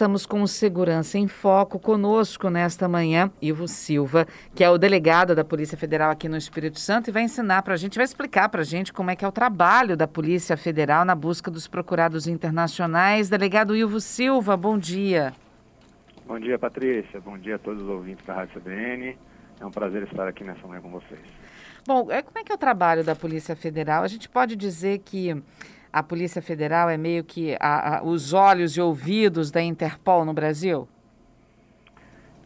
Estamos com o Segurança em Foco conosco nesta manhã, Ivo Silva, que é o delegado da Polícia Federal aqui no Espírito Santo e vai ensinar para a gente, vai explicar para a gente como é que é o trabalho da Polícia Federal na busca dos procurados internacionais. Delegado Ivo Silva, bom dia. Bom dia, Patrícia. Bom dia a todos os ouvintes da Rádio CBN. É um prazer estar aqui nessa manhã com vocês. Bom, é, como é que é o trabalho da Polícia Federal? A gente pode dizer que a Polícia Federal é meio que a, a, os olhos e ouvidos da Interpol no Brasil?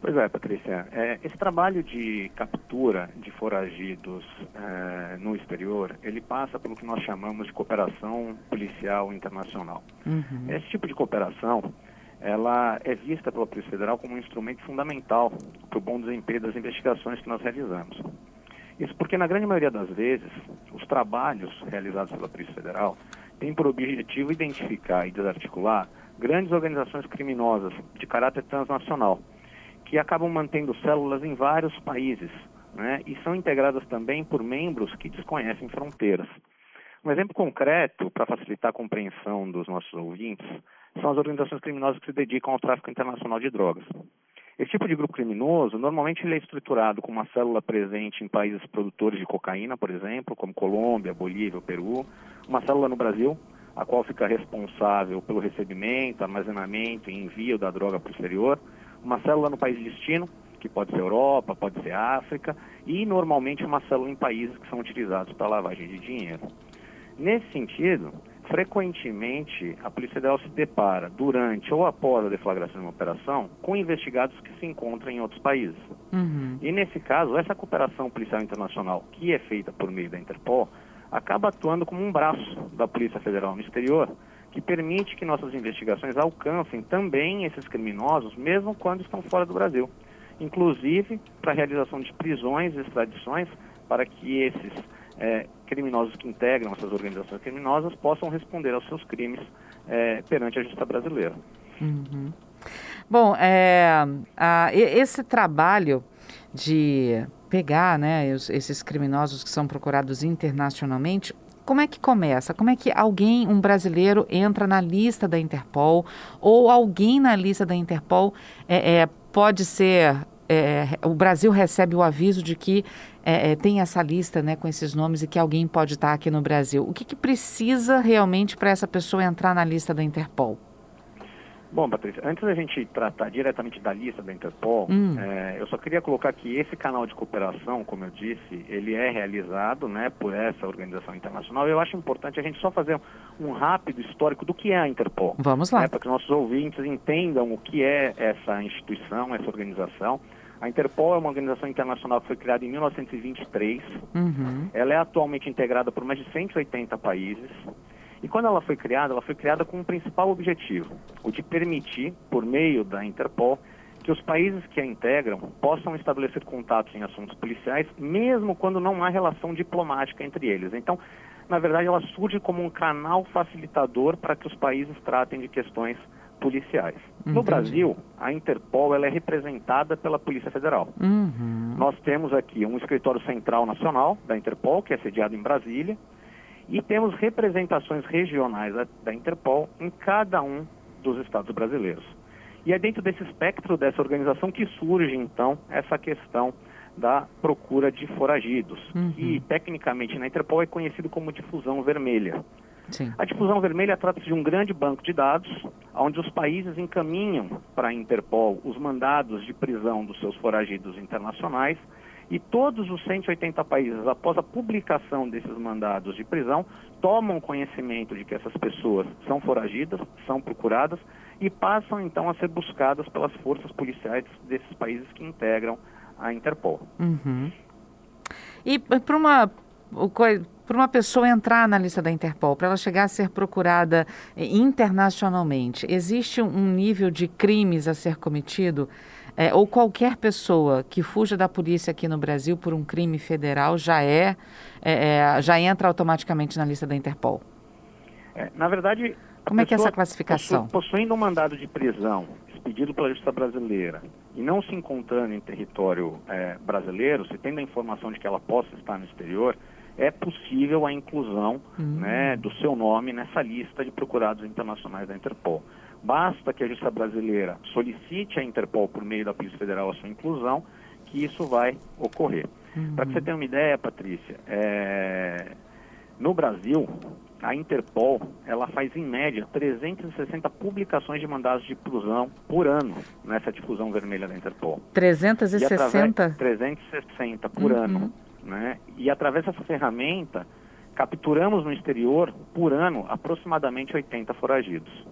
Pois é, Patrícia. É, esse trabalho de captura de foragidos é, no exterior, ele passa pelo que nós chamamos de cooperação policial internacional. Uhum. Esse tipo de cooperação, ela é vista pela Polícia Federal como um instrumento fundamental para o bom desempenho das investigações que nós realizamos. Isso porque, na grande maioria das vezes, os trabalhos realizados pela Polícia Federal tem por objetivo identificar e desarticular grandes organizações criminosas de caráter transnacional, que acabam mantendo células em vários países né, e são integradas também por membros que desconhecem fronteiras. Um exemplo concreto, para facilitar a compreensão dos nossos ouvintes, são as organizações criminosas que se dedicam ao tráfico internacional de drogas. Esse tipo de grupo criminoso, normalmente ele é estruturado com uma célula presente em países produtores de cocaína, por exemplo, como Colômbia, Bolívia, Peru, uma célula no Brasil, a qual fica responsável pelo recebimento, armazenamento e envio da droga para o exterior, uma célula no país de destino, que pode ser Europa, pode ser África, e normalmente uma célula em países que são utilizados para lavagem de dinheiro. Nesse sentido, frequentemente a Polícia Federal se depara durante ou após a deflagração de uma operação com investigados que se encontram em outros países. Uhum. E nesse caso, essa cooperação policial internacional, que é feita por meio da Interpol, acaba atuando como um braço da Polícia Federal no exterior, que permite que nossas investigações alcancem também esses criminosos, mesmo quando estão fora do Brasil. Inclusive para a realização de prisões e extradições para que esses é, criminosos que integram essas organizações criminosas possam responder aos seus crimes é, perante a justiça brasileira. Uhum. Bom, é, a, esse trabalho de pegar né, esses criminosos que são procurados internacionalmente, como é que começa? Como é que alguém, um brasileiro, entra na lista da Interpol ou alguém na lista da Interpol é, é pode ser é, o Brasil recebe o aviso de que é, é, tem essa lista né, com esses nomes e que alguém pode estar aqui no Brasil. O que, que precisa realmente para essa pessoa entrar na lista da Interpol? Bom, Patrícia, antes da gente tratar diretamente da lista da Interpol, hum. é, eu só queria colocar que esse canal de cooperação, como eu disse, ele é realizado né, por essa organização internacional. Eu acho importante a gente só fazer um rápido histórico do que é a Interpol. Vamos lá. Né, para que nossos ouvintes entendam o que é essa instituição, essa organização. A Interpol é uma organização internacional que foi criada em 1923. Uhum. Ela é atualmente integrada por mais de 180 países. E quando ela foi criada, ela foi criada com um principal objetivo, o de permitir, por meio da Interpol, que os países que a integram possam estabelecer contatos em assuntos policiais, mesmo quando não há relação diplomática entre eles. Então, na verdade, ela surge como um canal facilitador para que os países tratem de questões policiais. Entendi. No Brasil, a Interpol ela é representada pela Polícia Federal. Uhum. Nós temos aqui um escritório central nacional da Interpol, que é sediado em Brasília, e temos representações regionais da, da Interpol em cada um dos estados brasileiros. E é dentro desse espectro dessa organização que surge, então, essa questão da procura de foragidos, uhum. que tecnicamente na Interpol é conhecido como difusão vermelha. Sim. A difusão vermelha trata-se de um grande banco de dados, onde os países encaminham para a Interpol os mandados de prisão dos seus foragidos internacionais e todos os 180 países, após a publicação desses mandados de prisão, tomam conhecimento de que essas pessoas são foragidas, são procuradas e passam então a ser buscadas pelas forças policiais desses países que integram a Interpol. Uhum. E para uma para uma pessoa entrar na lista da Interpol, para ela chegar a ser procurada internacionalmente, existe um nível de crimes a ser cometido? É, ou qualquer pessoa que fuja da polícia aqui no Brasil por um crime federal já é, é, é já entra automaticamente na lista da Interpol? É, na verdade, como é que é essa classificação? Possuindo um mandado de prisão pedido pela Justiça Brasileira e não se encontrando em território é, brasileiro, se tendo a informação de que ela possa estar no exterior, é possível a inclusão uhum. né, do seu nome nessa lista de procurados internacionais da Interpol. Basta que a Justiça Brasileira solicite à Interpol, por meio da Polícia Federal, a sua inclusão, que isso vai ocorrer. Uhum. Para que você tenha uma ideia, Patrícia, é... no Brasil, a Interpol ela faz em média 360 publicações de mandados de prisão por ano nessa difusão vermelha da Interpol. 360? 360 por uhum. ano. Né? E através dessa ferramenta, capturamos no exterior, por ano, aproximadamente 80 foragidos.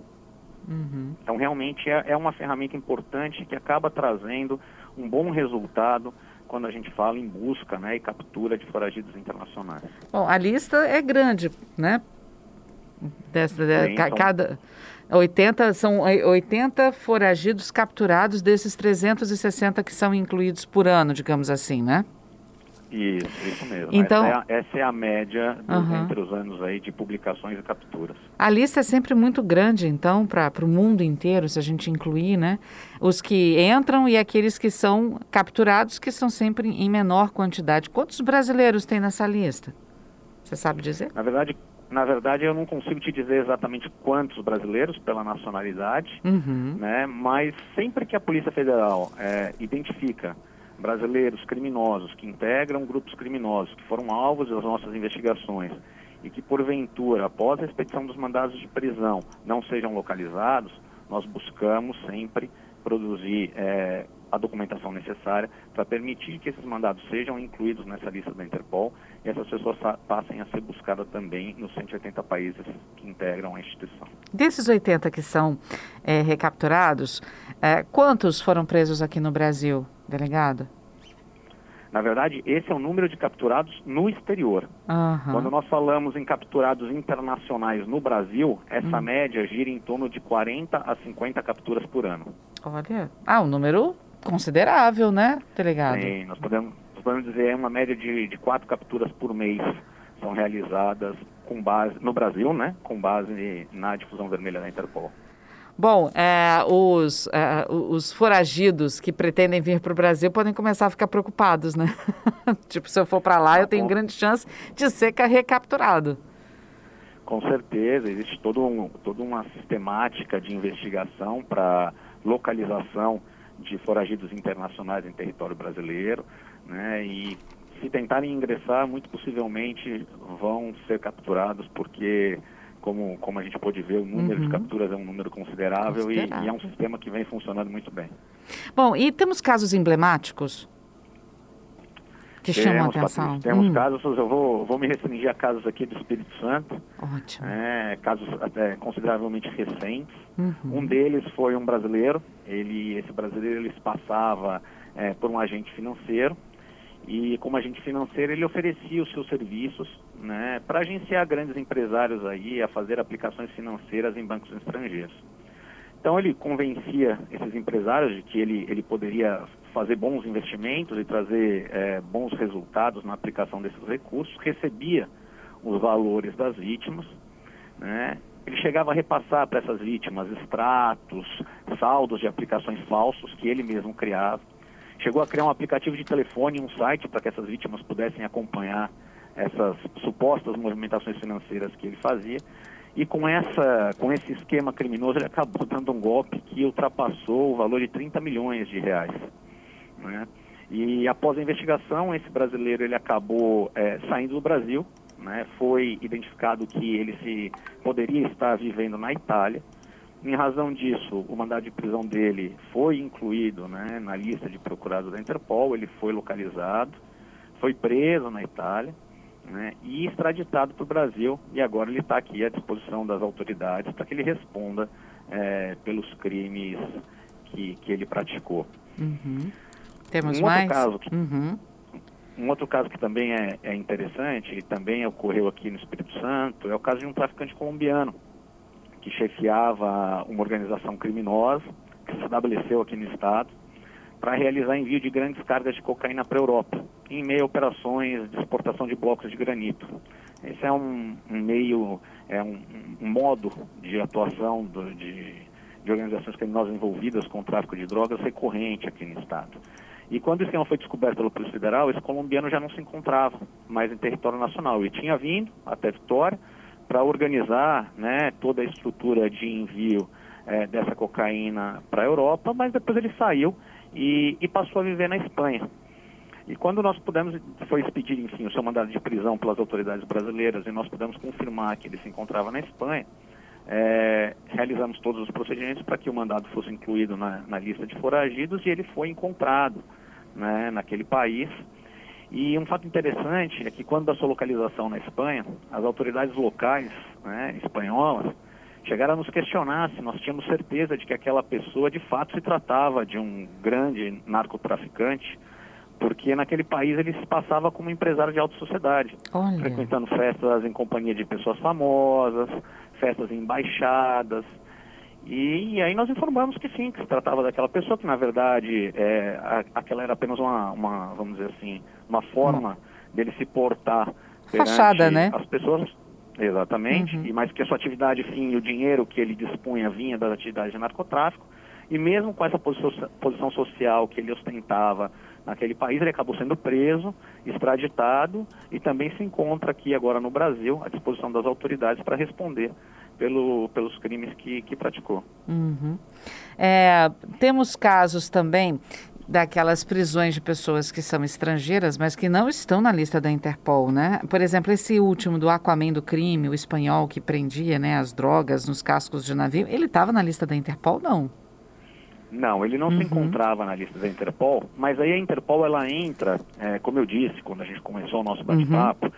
Uhum. Então, realmente é, é uma ferramenta importante que acaba trazendo um bom resultado quando a gente fala em busca né, e captura de foragidos internacionais. Bom, a lista é grande, né? Dessa, de, Sim, cada 80 são 80 foragidos capturados desses 360 que são incluídos por ano, digamos assim, né? Isso, isso mesmo. Então, essa, é a, essa é a média uhum. entre os anos aí de publicações e capturas. A lista é sempre muito grande, então, para o mundo inteiro, se a gente incluir, né? Os que entram e aqueles que são capturados, que são sempre em menor quantidade. Quantos brasileiros tem nessa lista? Você sabe dizer? Na verdade, na verdade, eu não consigo te dizer exatamente quantos brasileiros pela nacionalidade, uhum. né? Mas sempre que a Polícia Federal é, identifica brasileiros criminosos que integram grupos criminosos que foram alvos das nossas investigações e que porventura, após a expedição dos mandados de prisão, não sejam localizados, nós buscamos sempre produzir é, a documentação necessária para permitir que esses mandados sejam incluídos nessa lista da Interpol e essas pessoas passem a ser buscadas também nos 180 países que integram a instituição. Desses 80 que são é, recapturados, é, quantos foram presos aqui no Brasil? Delegado? Na verdade, esse é o número de capturados no exterior. Uhum. Quando nós falamos em capturados internacionais no Brasil, essa uhum. média gira em torno de 40 a 50 capturas por ano. Olha, ah, um número considerável, né, delegado? Sim, nós podemos, nós podemos dizer é uma média de, de quatro capturas por mês são realizadas com base no Brasil, né, com base na difusão vermelha da Interpol. Bom, é, os, é, os foragidos que pretendem vir para o Brasil podem começar a ficar preocupados, né? tipo, se eu for para lá, eu tenho grande chance de ser recapturado. Com certeza, existe todo um, toda uma sistemática de investigação para localização de foragidos internacionais em território brasileiro, né? E se tentarem ingressar, muito possivelmente vão ser capturados porque como, como a gente pôde ver, o número uhum. de capturas é um número considerável, considerável. E, e, é um sistema que vem funcionando muito bem. Bom, e temos casos emblemáticos que chamam a atenção? Patrícia, temos hum. casos, eu vou, vou me restringir a casos aqui do Espírito Santo. Ótimo. É, casos até consideravelmente recentes. Uhum. Um deles foi um brasileiro, ele, esse brasileiro ele passava é, por um agente financeiro, e como agente financeiro ele oferecia os seus serviços né, para agenciar grandes empresários aí a fazer aplicações financeiras em bancos estrangeiros. Então ele convencia esses empresários de que ele, ele poderia fazer bons investimentos e trazer é, bons resultados na aplicação desses recursos, recebia os valores das vítimas, né? ele chegava a repassar para essas vítimas extratos, saldos de aplicações falsos que ele mesmo criava chegou a criar um aplicativo de telefone, um site para que essas vítimas pudessem acompanhar essas supostas movimentações financeiras que ele fazia. E com, essa, com esse esquema criminoso, ele acabou dando um golpe que ultrapassou o valor de 30 milhões de reais. Né? E após a investigação, esse brasileiro ele acabou é, saindo do Brasil, né? foi identificado que ele se poderia estar vivendo na Itália, em razão disso, o mandado de prisão dele foi incluído né, na lista de procurados da Interpol, ele foi localizado, foi preso na Itália né, e extraditado para o Brasil e agora ele está aqui à disposição das autoridades para que ele responda é, pelos crimes que, que ele praticou. Uhum. Temos um mais? Outro caso que, uhum. Um outro caso que também é, é interessante e também ocorreu aqui no Espírito Santo é o caso de um traficante colombiano que chefiava uma organização criminosa que se estabeleceu aqui no estado para realizar envio de grandes cargas de cocaína para a Europa, em meio a operações de exportação de blocos de granito. Esse é um, um meio, é um, um, modo de atuação do, de, de organizações criminosas envolvidas com o tráfico de drogas recorrente aqui no estado. E quando o esquema foi descoberto pela Polícia Federal, esse colombiano já não se encontrava mais em território nacional. E tinha vindo até Vitória para organizar né, toda a estrutura de envio é, dessa cocaína para a Europa, mas depois ele saiu e, e, passou a viver na Espanha. E quando nós pudemos, foi expedir, enfim, o seu mandado de prisão pelas autoridades brasileiras e nós pudemos confirmar que ele se encontrava na Espanha, é, realizamos todos os procedimentos para que o mandado fosse incluído na, na, lista de foragidos e ele foi encontrado né, naquele país. E um fato interessante é que quando da sua localização na Espanha, as autoridades locais né, espanholas chegaram a nos questionar se nós tínhamos certeza de que aquela pessoa de fato se tratava de um grande narcotraficante, porque naquele país ele se passava como empresário de alta sociedade, Olha. frequentando festas em companhia de pessoas famosas, festas em embaixadas. E, e, aí nós informamos que sim, que se tratava daquela pessoa, que na verdade é, a, aquela era apenas uma, uma, vamos dizer assim, uma forma hum. dele se portar Fachada, né? as pessoas. Exatamente, uhum. e mais que a sua atividade, sim, o dinheiro que ele dispunha vinha das atividades de narcotráfico, e mesmo com essa posição, posição social que ele ostentava naquele país, ele acabou sendo preso, extraditado e também se encontra aqui agora no Brasil à disposição das autoridades para responder pelo, pelos crimes que, que praticou. Uhum. É, temos casos também daquelas prisões de pessoas que são estrangeiras, mas que não estão na lista da Interpol, né? Por exemplo, esse último do Aquaman do crime, o espanhol que prendia né, as drogas nos cascos de navio, ele estava na lista da Interpol, não? Não, ele não uhum. se encontrava na lista da Interpol, mas aí a Interpol ela entra, é, como eu disse quando a gente começou o nosso bate-papo, uhum.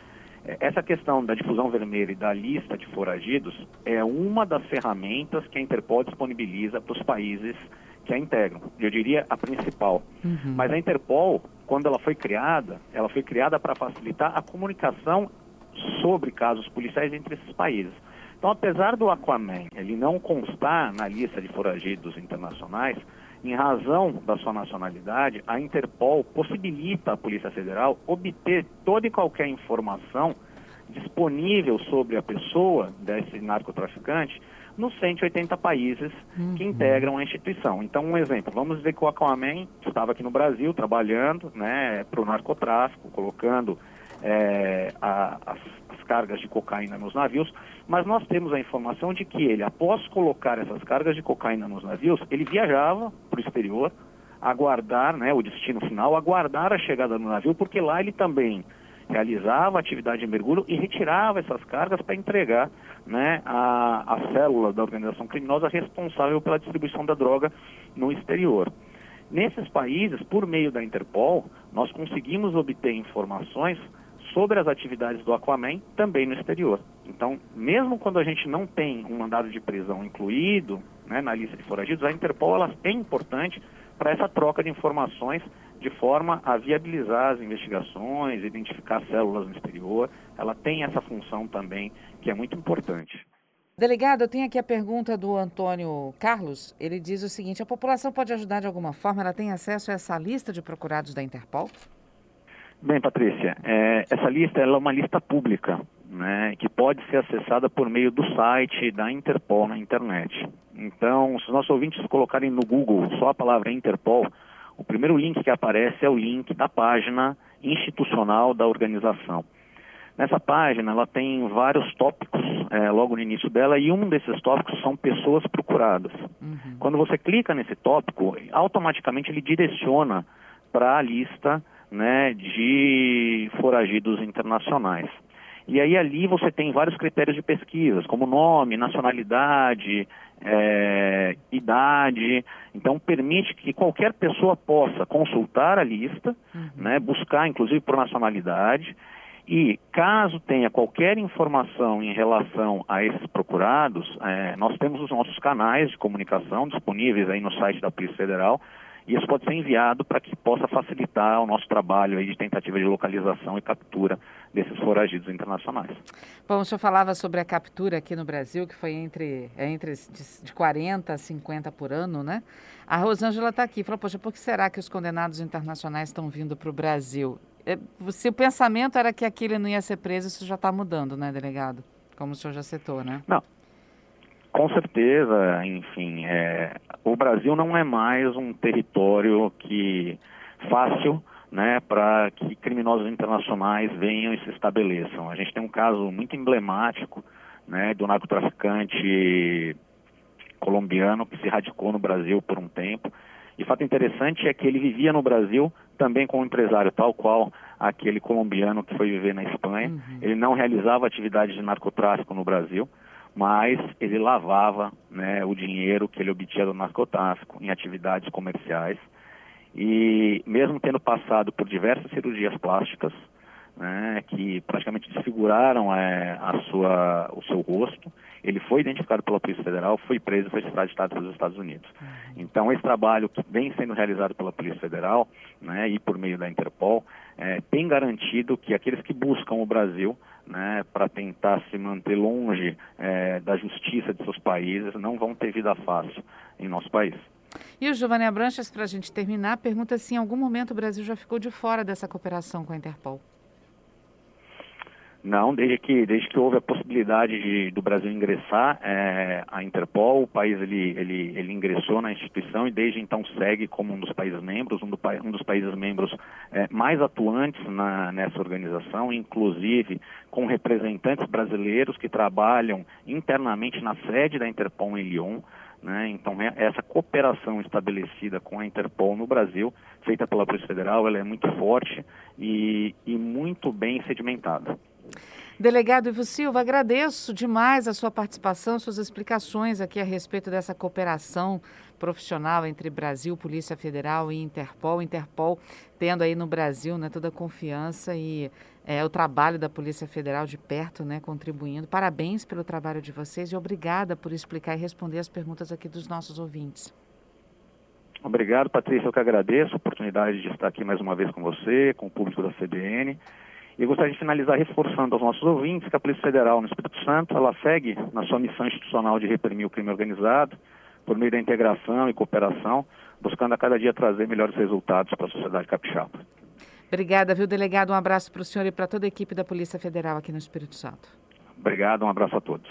é, essa questão da difusão vermelha e da lista de foragidos é uma das ferramentas que a Interpol disponibiliza para os países que a integram. Eu diria a principal. Uhum. Mas a Interpol, quando ela foi criada, ela foi criada para facilitar a comunicação sobre casos policiais entre esses países. Então, apesar do Aquaman ele não constar na lista de foragidos internacionais, em razão da sua nacionalidade, a Interpol possibilita à Polícia Federal obter toda e qualquer informação disponível sobre a pessoa desse narcotraficante nos 180 países uhum. que integram a instituição. Então, um exemplo, vamos dizer que o Aquaman estava aqui no Brasil trabalhando né, para o narcotráfico, colocando é, a, as, as cargas de cocaína nos navios, mas nós temos a informação de que ele, após colocar essas cargas de cocaína nos navios, ele viajava para o exterior, aguardar né, o destino final, aguardar a chegada no navio, porque lá ele também realizava atividade de mergulho e retirava essas cargas para entregar né, a, a célula da organização criminosa responsável pela distribuição da droga no exterior. Nesses países, por meio da Interpol, nós conseguimos obter informações sobre as atividades do Aquaman também no exterior. Então, mesmo quando a gente não tem um mandado de prisão incluído né, na lista de foragidos, a Interpol é importante para essa troca de informações de forma a viabilizar as investigações, identificar células no exterior. Ela tem essa função também que é muito importante. Delegado, eu tenho aqui a pergunta do Antônio Carlos. Ele diz o seguinte: a população pode ajudar de alguma forma? Ela tem acesso a essa lista de procurados da Interpol? Bem, Patrícia, é, essa lista é uma lista pública, né, que pode ser acessada por meio do site da Interpol na internet. Então, se os nossos ouvintes colocarem no Google só a palavra Interpol, o primeiro link que aparece é o link da página institucional da organização. Nessa página, ela tem vários tópicos é, logo no início dela, e um desses tópicos são pessoas procuradas. Uhum. Quando você clica nesse tópico, automaticamente ele direciona para a lista né, de foragidos internacionais. E aí ali você tem vários critérios de pesquisas, como nome, nacionalidade, é, idade. Então permite que qualquer pessoa possa consultar a lista, uhum. né, buscar inclusive por nacionalidade. E caso tenha qualquer informação em relação a esses procurados, é, nós temos os nossos canais de comunicação disponíveis aí no site da Polícia Federal e isso pode ser enviado para que possa facilitar o nosso trabalho aí de tentativa de localização e captura desses foragidos internacionais. Bom, o senhor falava sobre a captura aqui no Brasil, que foi entre, é entre de, de 40 a 50 por ano, né? A Rosângela está aqui, falou, poxa, por que será que os condenados internacionais estão vindo para o Brasil? É, se o pensamento era que aquele não ia ser preso, isso já está mudando, né, delegado? Como o senhor já citou, né? Não, Com certeza, enfim, é, o Brasil não é mais um território que fácil né, para que criminosos internacionais venham e se estabeleçam. A gente tem um caso muito emblemático né, do narcotraficante colombiano que se radicou no Brasil por um tempo. E fato interessante é que ele vivia no Brasil também como empresário, tal qual aquele colombiano que foi viver na Espanha. Uhum. Ele não realizava atividade de narcotráfico no Brasil, mas ele lavava né, o dinheiro que ele obtinha do narcotráfico em atividades comerciais. E mesmo tendo passado por diversas cirurgias plásticas, né, que praticamente desfiguraram é, a sua, o seu rosto. Ele foi identificado pela Polícia Federal, foi preso e foi extraditado para os Estados Unidos. Uhum. Então, esse trabalho que vem sendo realizado pela Polícia Federal né, e por meio da Interpol é, tem garantido que aqueles que buscam o Brasil né, para tentar se manter longe é, da justiça de seus países não vão ter vida fácil em nosso país. E o Giovanni Abranches, para a gente terminar, pergunta se em algum momento o Brasil já ficou de fora dessa cooperação com a Interpol. Não, desde que, desde que houve a possibilidade de, do Brasil ingressar é, à Interpol, o país ele, ele, ele ingressou na instituição e desde então segue como um dos países membros, um, do, um dos países membros é, mais atuantes na, nessa organização, inclusive com representantes brasileiros que trabalham internamente na sede da Interpol em Lyon. Né? Então, é, essa cooperação estabelecida com a Interpol no Brasil, feita pela Polícia Federal, ela é muito forte e, e muito bem sedimentada. Delegado Ivo Silva, agradeço demais a sua participação, suas explicações aqui a respeito dessa cooperação profissional entre Brasil, Polícia Federal e Interpol. Interpol tendo aí no Brasil né, toda a confiança e é, o trabalho da Polícia Federal de perto, né, contribuindo. Parabéns pelo trabalho de vocês e obrigada por explicar e responder as perguntas aqui dos nossos ouvintes. Obrigado, Patrícia. Eu que agradeço a oportunidade de estar aqui mais uma vez com você, com o público da CBN. E gostaria de finalizar reforçando aos nossos ouvintes que a Polícia Federal no Espírito Santo, ela segue na sua missão institucional de reprimir o crime organizado, por meio da integração e cooperação, buscando a cada dia trazer melhores resultados para a sociedade capixaba. Obrigada, viu, delegado? Um abraço para o senhor e para toda a equipe da Polícia Federal aqui no Espírito Santo. Obrigado, um abraço a todos.